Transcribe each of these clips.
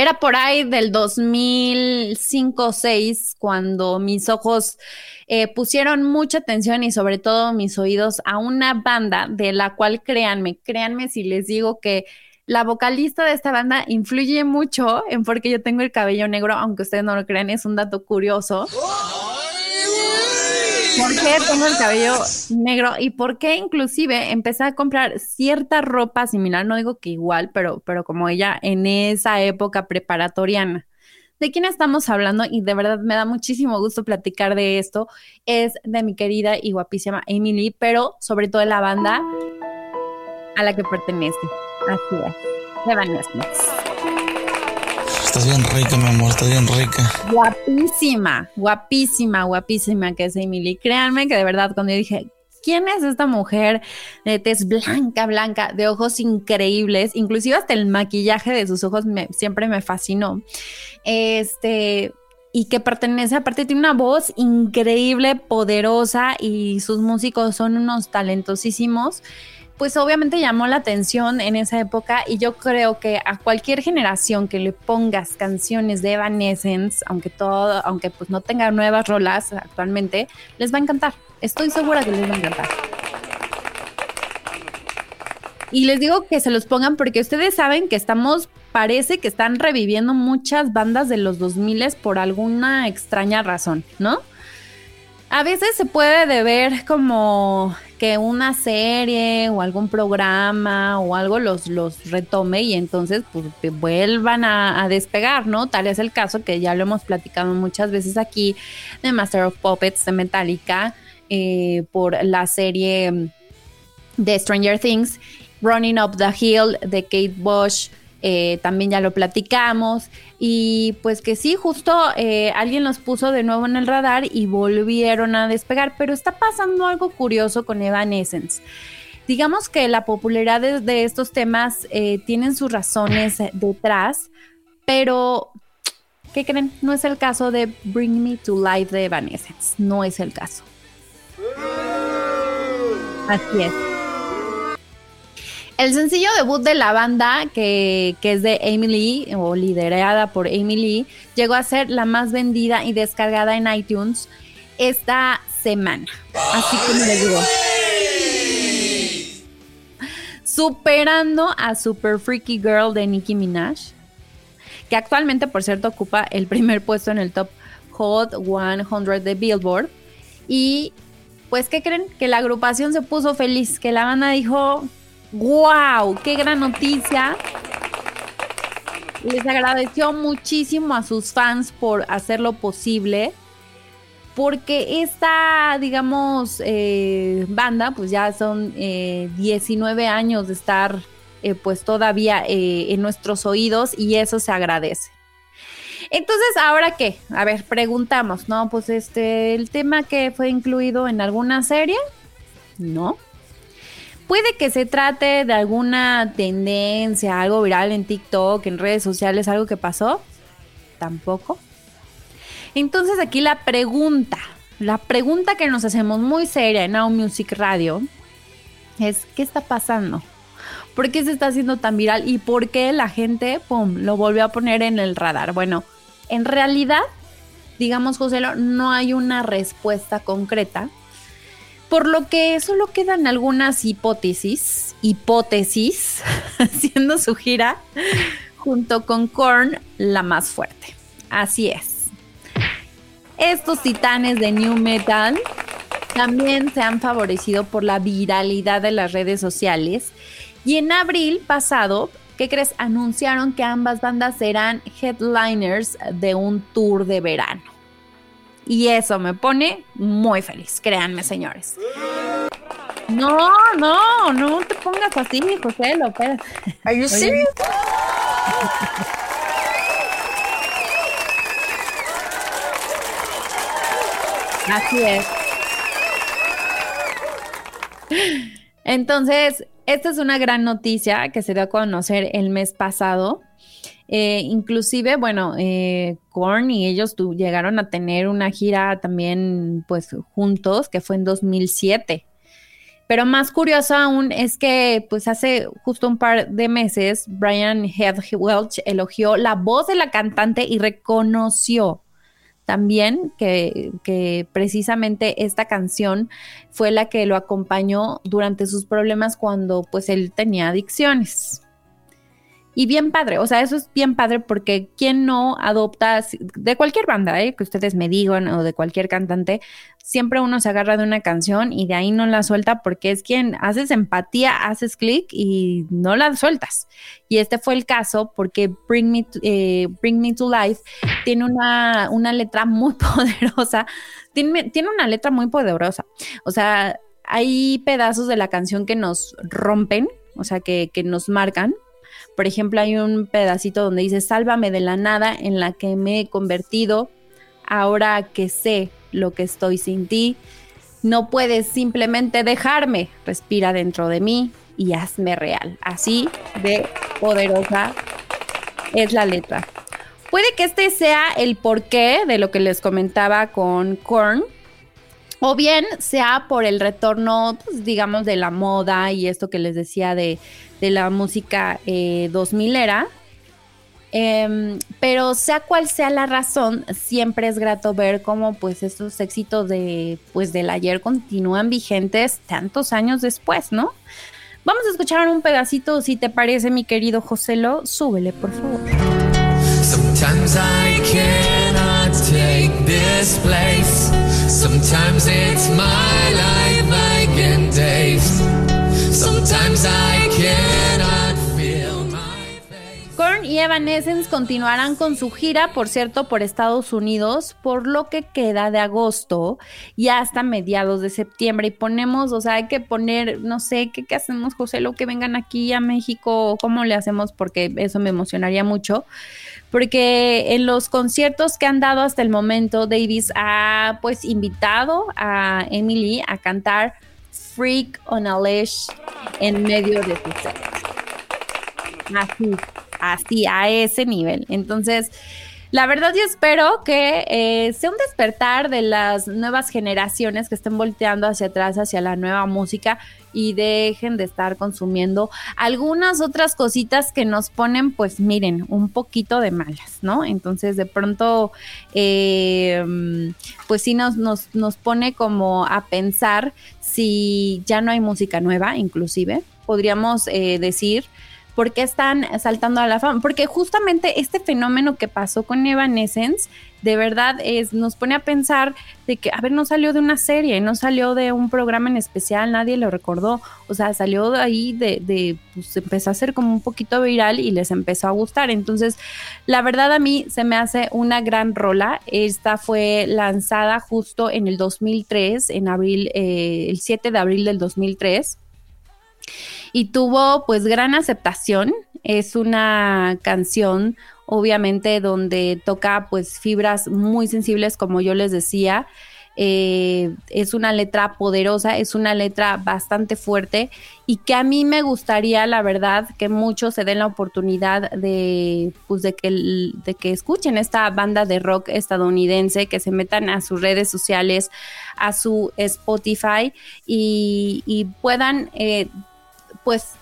Era por ahí del 2005-6 cuando mis ojos eh, pusieron mucha atención y sobre todo mis oídos a una banda de la cual créanme, créanme si les digo que la vocalista de esta banda influye mucho en por qué yo tengo el cabello negro, aunque ustedes no lo crean, es un dato curioso. ¿Por qué tengo el cabello negro? Y por qué inclusive empecé a comprar cierta ropa similar, no digo que igual, pero, pero como ella en esa época preparatoriana. ¿De quién estamos hablando? Y de verdad me da muchísimo gusto platicar de esto. Es de mi querida y guapísima Emily, pero sobre todo de la banda a la que pertenece. Así es, de Vanessa. Estás bien rica, mi amor, estás bien rica. Guapísima, guapísima, guapísima que es Emily. Créanme que de verdad cuando yo dije, ¿quién es esta mujer de tez blanca, blanca, de ojos increíbles? Inclusive hasta el maquillaje de sus ojos siempre me fascinó. Este, y que pertenece, aparte tiene una voz increíble, poderosa y sus músicos son unos talentosísimos pues obviamente llamó la atención en esa época y yo creo que a cualquier generación que le pongas canciones de Evanescence, aunque todo, aunque pues no tenga nuevas rolas actualmente, les va a encantar. Estoy segura que les va a encantar. Y les digo que se los pongan porque ustedes saben que estamos, parece que están reviviendo muchas bandas de los 2000 por alguna extraña razón, ¿no? A veces se puede deber como que una serie o algún programa o algo los, los retome y entonces pues vuelvan a, despegar, ¿no? Tal es el caso que ya lo hemos platicado muchas veces aquí de Master of Puppets de Metallica eh, por la serie de Stranger Things, Running Up the Hill de Kate Bush, eh, también ya lo platicamos y pues que sí, justo eh, alguien los puso de nuevo en el radar y volvieron a despegar, pero está pasando algo curioso con Evanescence. Digamos que la popularidad de, estos temas eh, tienen sus razones detrás, pero ¿qué creen? No es el caso de Bring Me to Life de Evanescence, no es el caso. Así es. El sencillo debut de la banda, que, es de Amy Lee, o liderada por Amy Lee, llegó a ser la más vendida y descargada en iTunes esta semana. Así como les digo. Superando a Super Freaky Girl de Nicki Minaj, que actualmente, por cierto, ocupa el primer puesto en el top Hot 100 de Billboard. Y pues, ¿qué creen? Que la agrupación se puso feliz, que la banda dijo, ¡Wow! ¡Qué gran noticia! Les agradeció muchísimo a sus fans por hacerlo posible. Porque esta, digamos, eh, banda, pues ya son 19 eh, años de estar, eh, pues todavía en nuestros oídos y eso se agradece. Entonces, ¿ahora qué? A ver, preguntamos, ¿no? Pues este, el tema que fue incluido en alguna serie, ¿no? Puede que se trate de alguna tendencia, algo viral en TikTok, en redes sociales, algo que pasó. Tampoco. Entonces aquí la pregunta, la pregunta que nos hacemos muy seria en Now Music Radio es, ¿qué está pasando? ¿Por qué se está haciendo tan viral y por qué la gente, lo volvió a poner en el radar? Bueno, en realidad, digamos, José, no hay una respuesta concreta por lo que solo quedan algunas hipótesis, hipótesis, haciendo su gira junto con Korn, la más fuerte. Así es. Estos titanes de New Metal también se han favorecido por la viralidad de las redes sociales y en abril pasado, ¿qué crees? Anunciaron que ambas bandas serán headliners de un tour de verano. Y eso me pone muy feliz, créanme, señores. No, no, no te pongas así, José López. Are you serious? Así es. Entonces, esta es una gran noticia que se dio a conocer el mes pasado. Eh, inclusive, bueno, eh, Korn y ellos llegaron a tener una gira también, pues, juntos, que fue en 2007. Pero más curioso aún es que, pues hace justo un par de meses, Brian Heath Welch elogió la voz de la cantante y reconoció también que, que, precisamente esta canción fue la que lo acompañó durante sus problemas cuando pues él tenía adicciones. Y bien padre, o sea, eso es bien padre porque quien no adopta de cualquier banda, ¿eh? que ustedes me digan, o de cualquier cantante, siempre uno se agarra de una canción y de ahí no la suelta porque es quien haces empatía, haces clic y no la sueltas. Y este fue el caso porque Bring Me to, eh, Bring Me to Life tiene una, una letra muy poderosa, tiene, tiene una letra muy poderosa. O sea, hay pedazos de la canción que nos rompen, o sea, que, que nos marcan por ejemplo, hay un pedacito donde dice, sálvame de la nada en la que me he convertido, ahora que sé lo que estoy sin ti, no puedes simplemente dejarme, respira dentro de mí y hazme real. Así de poderosa es la letra. Puede que este sea el porqué de lo que les comentaba con Korn, o bien sea por el retorno, pues, digamos, de la moda y esto que les decía de, la música eh, 2000 era. Em, pero sea cual sea la razón, siempre es grato ver cómo pues estos éxitos de pues del ayer continúan vigentes tantos años después, ¿no? Vamos a escuchar un pedacito, si te parece, mi querido Joselo, súbele, por favor. Sometimes I cannot take this place. Sometimes it's my life I Evanescence continuarán con su gira, por cierto, por Estados Unidos, por lo que queda de agosto y hasta mediados de septiembre. Y ponemos, o sea, hay que poner, no sé, ¿qué, qué hacemos, José? Lo que vengan aquí a México, ¿cómo le hacemos? Porque eso me emocionaría mucho porque en los conciertos que han dado hasta el momento, Davis ha pues invitado a Emily a cantar Freak on a Leash en medio de su set. Así, así, a ese nivel. Entonces, la verdad yo espero que eh, sea un despertar de las nuevas generaciones que estén volteando hacia atrás, hacia la nueva música y dejen de estar consumiendo algunas otras cositas que nos ponen, pues miren, un poquito de malas, ¿no? Entonces de pronto, eh, pues sí nos, nos, nos pone como a pensar si ya no hay música nueva, inclusive, podríamos eh, decir ¿Por qué están saltando a la fama? Porque justamente este fenómeno que pasó con Evanescence, de verdad es, nos pone a pensar de que, a ver, no salió de una serie, no salió de un programa en especial, nadie lo recordó, o sea, salió de ahí de, de pues empezó a ser como un poquito viral y les empezó a gustar. Entonces, la verdad a mí se me hace una gran rola. Esta fue lanzada justo en el 2003, en abril, eh, el 7 de abril del 2003 y tuvo pues gran aceptación. Es una canción obviamente donde toca pues fibras muy sensibles como yo les decía. Eh, es una letra poderosa, es una letra bastante fuerte y que a mí me gustaría, la verdad, que muchos se den la oportunidad de, pues, de, que, de que escuchen esta banda de rock estadounidense, que se metan a sus redes sociales, a su Spotify y, puedan eh, pues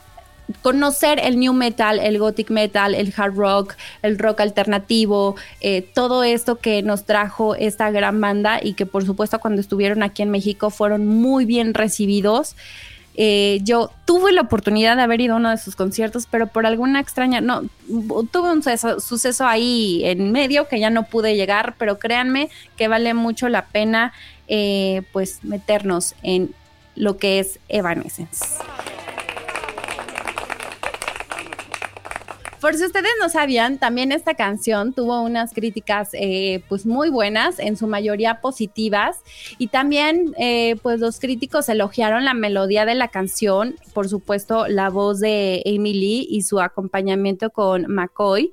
conocer el new metal, el gothic metal, el hard rock, el rock alternativo, eh, todo esto que nos trajo esta gran banda y que por supuesto cuando estuvieron aquí en México fueron muy bien recibidos. Eh, yo tuve la oportunidad de haber ido a uno de sus conciertos, pero por alguna extraña, no, tuve un suceso, ahí en medio que ya no pude llegar, pero créanme que vale mucho la pena eh, pues meternos en lo que es Evanescence. Por si ustedes no sabían, también esta canción tuvo unas críticas eh, pues muy buenas, en su mayoría positivas, y también eh, pues los críticos elogiaron la melodía de la canción, por supuesto la voz de Emily y su acompañamiento con McCoy.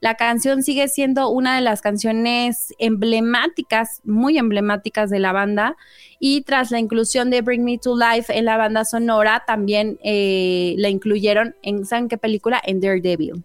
La canción sigue siendo una de las canciones emblemáticas, muy emblemáticas de la banda. Y tras la inclusión de Bring Me to Life en la banda sonora, también eh, la incluyeron en, ¿saben qué película? En Daredevil.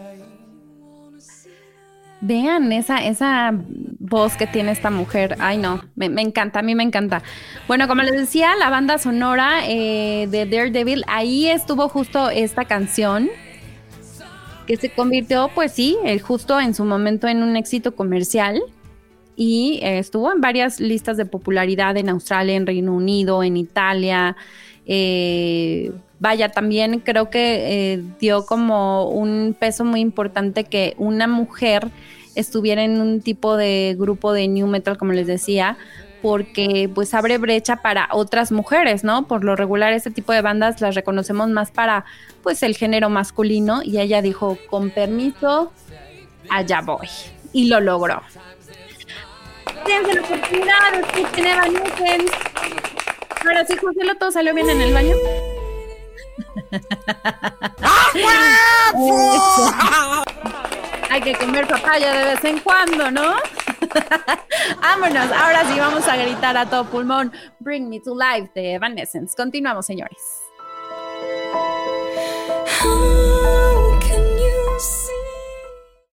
Vean esa, esa voz que tiene esta mujer. Ay, no, me, encanta, a mí me encanta. Bueno, como les decía, la banda sonora eh, de Daredevil, ahí estuvo justo esta canción que se convirtió, pues sí, eh, justo en su momento en un éxito comercial y eh, estuvo en varias listas de popularidad en Australia, en Reino Unido, en Italia. Vaya, también creo que dio como un peso muy importante que una mujer estuviera en un tipo de grupo de new metal, como les decía, porque pues abre brecha para otras mujeres, ¿no? Por lo regular este tipo de bandas las reconocemos más para pues el género masculino y ella dijo, con permiso, allá voy. Y lo logró. Ahora sí, José, todo salió bien en el baño. Hay que comer papaya de vez en cuando, ¿no? Vámonos, ahora sí vamos a gritar a todo pulmón. Bring me to life de Evanescence. Continuamos, señores.